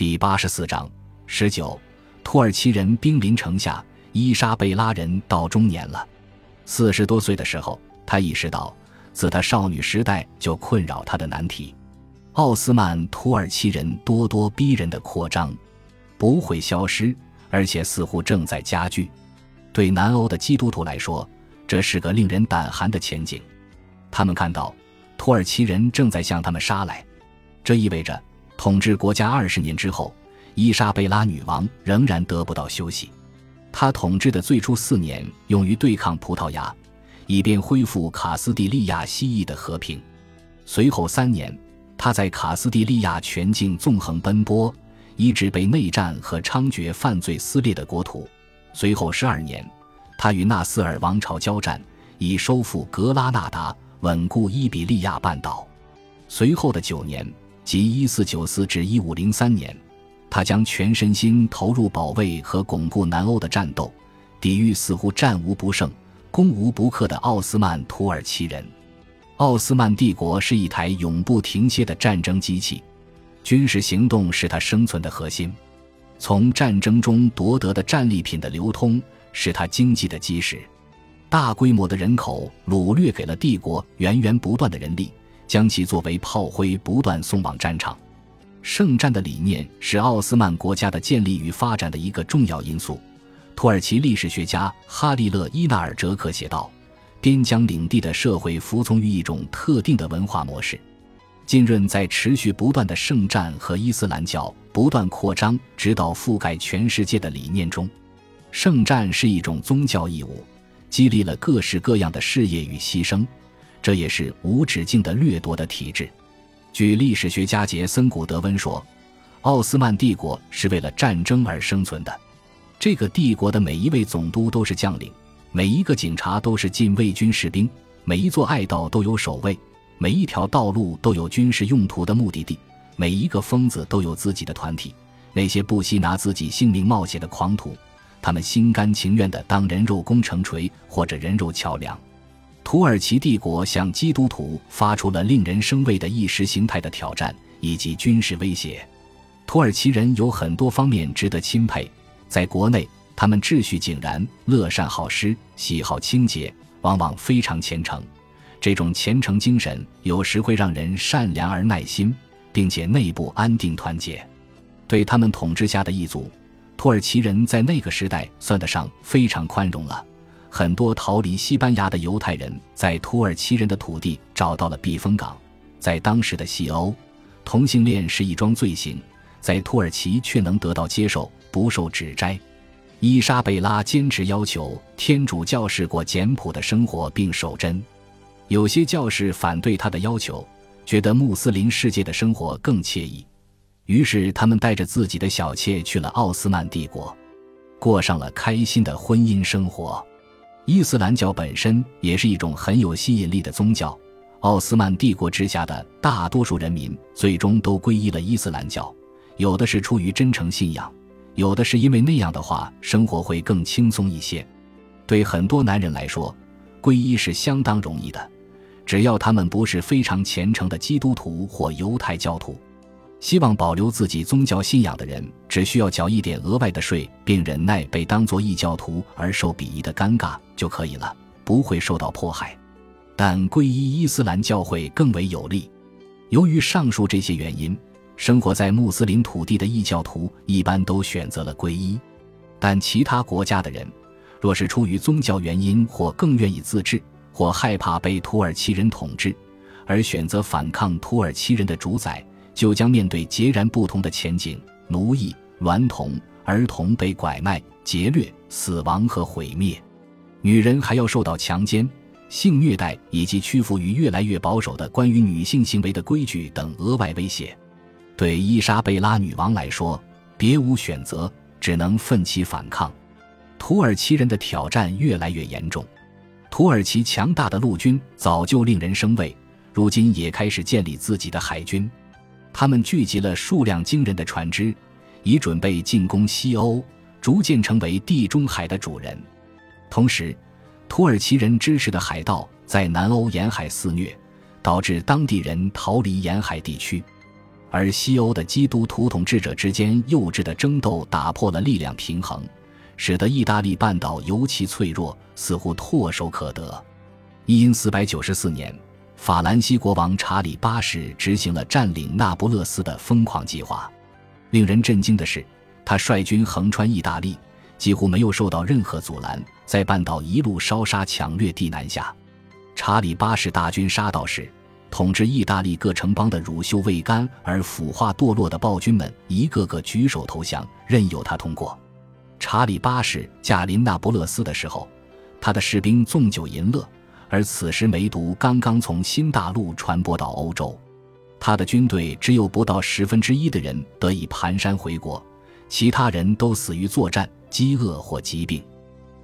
第八十四章十九，土耳其人兵临城下，伊莎贝拉人到中年了。四十多岁的时候，他意识到，自他少女时代就困扰他的难题——奥斯曼土耳其人咄咄逼人的扩张，不会消失，而且似乎正在加剧。对南欧的基督徒来说，这是个令人胆寒的前景。他们看到，土耳其人正在向他们杀来，这意味着。统治国家二十年之后，伊莎贝拉女王仍然得不到休息。她统治的最初四年用于对抗葡萄牙，以便恢复卡斯蒂利亚西裔的和平。随后三年，她在卡斯蒂利亚全境纵横奔波，医治被内战和猖獗犯罪撕裂的国土。随后十二年，她与纳斯尔王朝交战，以收复格拉纳达，稳固伊比利亚半岛。随后的九年。即一四九四至一五零三年，他将全身心投入保卫和巩固南欧的战斗，抵御似乎战无不胜、攻无不克的奥斯曼土耳其人。奥斯曼帝国是一台永不停歇的战争机器，军事行动是他生存的核心。从战争中夺得的战利品的流通是他经济的基石。大规模的人口掳掠给了帝国源源不断的人力。将其作为炮灰不断送往战场。圣战的理念是奥斯曼国家的建立与发展的一个重要因素。土耳其历史学家哈利勒伊纳尔哲克写道：“边疆领地的社会服从于一种特定的文化模式。浸润在持续不断的圣战和伊斯兰教不断扩张，直到覆盖全世界的理念中。圣战是一种宗教义务，激励了各式各样的事业与牺牲。”这也是无止境的掠夺的体制。据历史学家杰森·古德温说，奥斯曼帝国是为了战争而生存的。这个帝国的每一位总督都是将领，每一个警察都是禁卫军士兵，每一座爱道都有守卫，每一条道路都有军事用途的目的地，每一个疯子都有自己的团体。那些不惜拿自己性命冒险的狂徒，他们心甘情愿地当人肉工程锤或者人肉桥梁。土耳其帝国向基督徒发出了令人生畏的意识形态的挑战以及军事威胁。土耳其人有很多方面值得钦佩，在国内，他们秩序井然、乐善好施、喜好清洁，往往非常虔诚。这种虔诚精神有时会让人善良而耐心，并且内部安定团结。对他们统治下的异族，土耳其人在那个时代算得上非常宽容了。很多逃离西班牙的犹太人在土耳其人的土地找到了避风港。在当时的西欧，同性恋是一桩罪行，在土耳其却能得到接受，不受指摘。伊莎贝拉坚持要求天主教士过简朴的生活并守贞，有些教士反对他的要求，觉得穆斯林世界的生活更惬意。于是，他们带着自己的小妾去了奥斯曼帝国，过上了开心的婚姻生活。伊斯兰教本身也是一种很有吸引力的宗教。奥斯曼帝国之下的大多数人民最终都皈依了伊斯兰教，有的是出于真诚信仰，有的是因为那样的话生活会更轻松一些。对很多男人来说，皈依是相当容易的，只要他们不是非常虔诚的基督徒或犹太教徒。希望保留自己宗教信仰的人，只需要缴一点额外的税，并忍耐被当作异教徒而受鄙夷的尴尬就可以了，不会受到迫害。但皈依伊斯兰教会更为有利。由于上述这些原因，生活在穆斯林土地的异教徒一般都选择了皈依。但其他国家的人，若是出于宗教原因或更愿意自治，或害怕被土耳其人统治，而选择反抗土耳其人的主宰。就将面对截然不同的前景：奴役、娈童、儿童被拐卖、劫掠、死亡和毁灭；女人还要受到强奸、性虐待以及屈服于越来越保守的关于女性行为的规矩等额外威胁。对伊莎贝拉女王来说，别无选择，只能奋起反抗。土耳其人的挑战越来越严重。土耳其强大的陆军早就令人生畏，如今也开始建立自己的海军。他们聚集了数量惊人的船只，以准备进攻西欧，逐渐成为地中海的主人。同时，土耳其人支持的海盗在南欧沿海肆虐，导致当地人逃离沿海地区。而西欧的基督徒统治者之间幼稚的争斗打破了力量平衡，使得意大利半岛尤其脆弱，似乎唾手可得。一因四百九四年，法兰西国王查理八世执行了占领那不勒斯的疯狂计划。令人震惊的是，他率军横穿意大利，几乎没有受到任何阻拦，在半岛一路烧杀抢掠地南下。查理八世大军杀到时。统治意大利各城邦的乳臭未干而腐化堕落的暴君们，一个个举手投降，任由他通过。查理八世驾临那不勒斯的时候，他的士兵纵酒淫乐，而此时梅毒刚刚从新大陆传播到欧洲，他的军队只有不到十分之一的人得以蹒跚回国，其他人都死于作战、饥饿或疾病。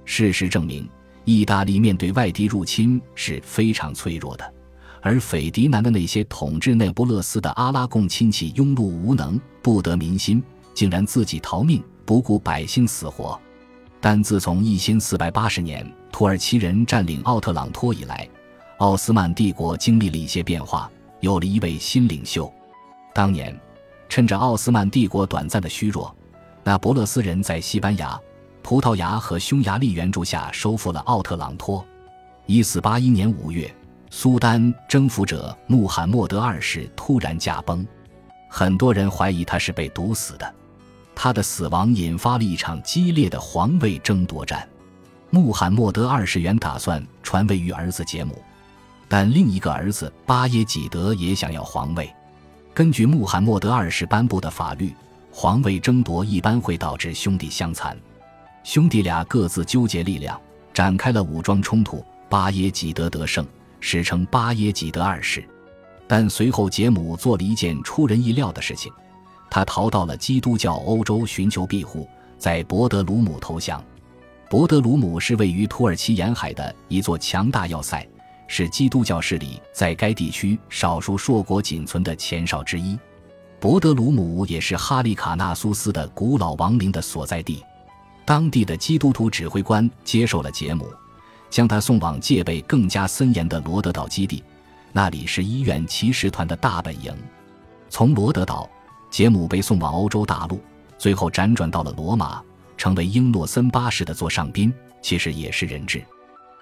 事实证明，意大利面对外敌入侵是非常脆弱的。而斐迪南的那些统治那不勒斯的阿拉贡亲戚庸碌无能，不得民心，竟然自己逃命，不顾百姓死活。但自从一千四百八十年土耳其人占领奥特朗托以来，奥斯曼帝国经历了一些变化，有了一位新领袖。当年，趁着奥斯曼帝国短暂的虚弱，那不勒斯人在西班牙、葡萄牙和匈牙利援助下收复了奥特朗托。一四八一年五月。苏丹征服者穆罕默德二世突然驾崩，很多人怀疑他是被毒死的。他的死亡引发了一场激烈的皇位争夺战。穆罕默德二世原打算传位于儿子杰姆，但另一个儿子巴耶济德也想要皇位。根据穆罕默德二世颁布的法律，皇位争夺一般会导致兄弟相残。兄弟俩各自纠结力量，展开了武装冲突。巴耶济德得胜。史称巴耶济德二世，但随后杰姆做了一件出人意料的事情，他逃到了基督教欧洲寻求庇护，在博德鲁姆投降。博德鲁姆是位于土耳其沿海的一座强大要塞，是基督教势力在该地区少数硕果仅存的前哨之一。博德鲁姆也是哈利卡纳苏斯的古老亡灵的所在地，当地的基督徒指挥官接受了杰姆。将他送往戒备更加森严的罗德岛基地，那里是医院骑士团的大本营。从罗德岛，杰姆被送往欧洲大陆，最后辗转到了罗马，成为英诺森八世的座上宾，其实也是人质。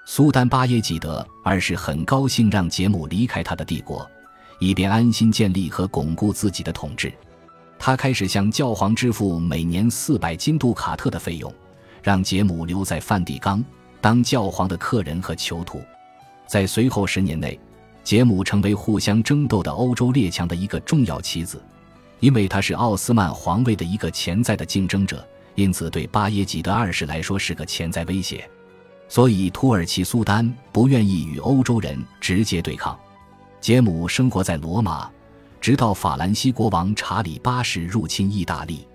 苏丹巴耶济德二世很高兴让杰姆离开他的帝国，以便安心建立和巩固自己的统治。他开始向教皇支付每年四百金杜卡特的费用，让杰姆留在梵蒂冈。当教皇的客人和囚徒，在随后十年内，杰姆成为互相争斗的欧洲列强的一个重要棋子，因为他是奥斯曼皇位的一个潜在的竞争者，因此对巴耶济德二世来说是个潜在威胁。所以，土耳其苏丹不愿意与欧洲人直接对抗。杰姆生活在罗马，直到法兰西国王查理八世入侵意大利。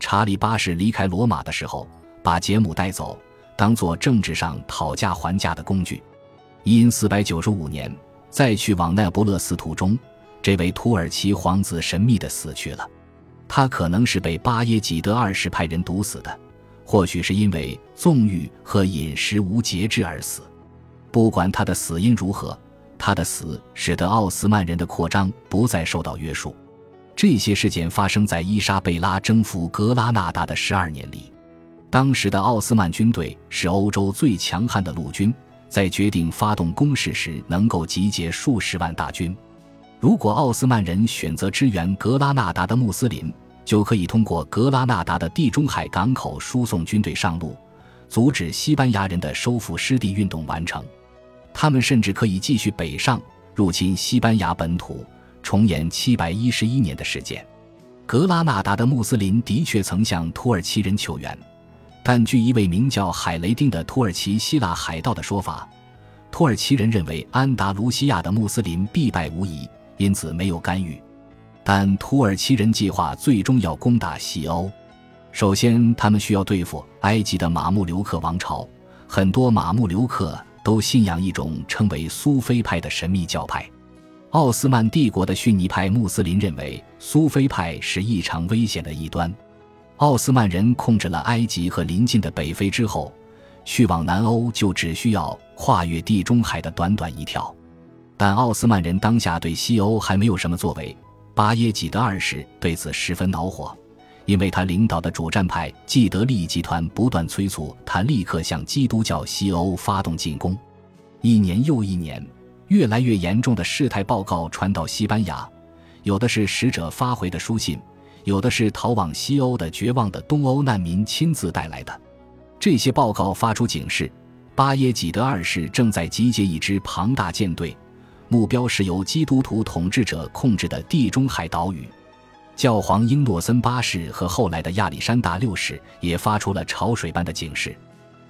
查理八世离开罗马的时候，把杰姆带走。当做政治上讨价还价的工具。因四百九十五年，再去往那不勒斯途中，这位土耳其皇子神秘的死去了。他可能是被巴耶济德二世派人毒死的，或许是因为纵欲和饮食无节制而死。不管他的死因如何，他的死使得奥斯曼人的扩张不再受到约束。这些事件发生在伊莎贝拉征服格拉纳达的十二年里。当时的奥斯曼军队是欧洲最强悍的陆军，在决定发动攻势时能够集结数十万大军。如果奥斯曼人选择支援格拉纳达的穆斯林，就可以通过格拉纳达的地中海港口输送军队上路，阻止西班牙人的收复失地运动完成。他们甚至可以继续北上，入侵西班牙本土，重演七百一十一年的事件。格拉纳达的穆斯林的确曾向土耳其人求援。但据一位名叫海雷丁的土耳其希腊海盗的说法，土耳其人认为安达卢西亚的穆斯林必败无疑，因此没有干预。但土耳其人计划最终要攻打西欧，首先他们需要对付埃及的马穆留克王朝。很多马穆留克都信仰一种称为苏菲派的神秘教派。奥斯曼帝国的逊尼派穆斯林认为苏菲派是异常危险的一端。奥斯曼人控制了埃及和邻近的北非之后，去往南欧就只需要跨越地中海的短短一条。但奥斯曼人当下对西欧还没有什么作为，巴耶济德二世对此十分恼火，因为他领导的主战派既得利益集团不断催促他立刻向基督教西欧发动进攻。一年又一年，越来越严重的事态报告传到西班牙，有的是使者发回的书信，有的是逃往西欧的绝望的东欧难民亲自带来的。这些报告发出警示：巴耶济德二世正在集结一支庞大舰队，目标是由基督徒统治者控制的地中海岛屿。教皇英诺森八世和后来的亚历山大六世也发出了潮水般的警示。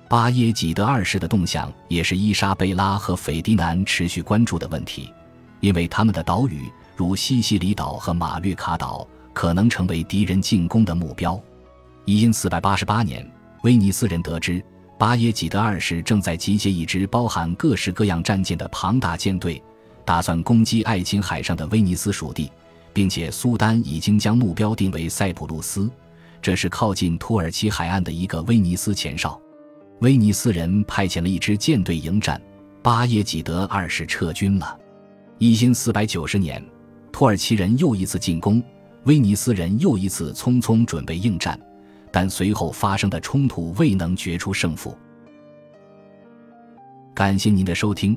巴耶济德二世的动向也是伊莎贝拉和斐迪南持续关注的问题，因为他们的岛屿如西西里岛和马略卡岛可能成为敌人进攻的目标。一因四百八十八年，威尼斯人得知巴耶济德二世正在集结一支包含各式各样战舰的庞大舰队，打算攻击爱琴海上的威尼斯属地，并且苏丹已经将目标定为塞浦路斯，这是靠近土耳其海岸的一个威尼斯前哨。威尼斯人派遣了一支舰队迎战，巴耶济德二世撤军了。一因四百九十年，土耳其人又一次进攻，威尼斯人又一次匆匆准备应战，但随后发生的冲突未能决出胜负。感谢您的收听，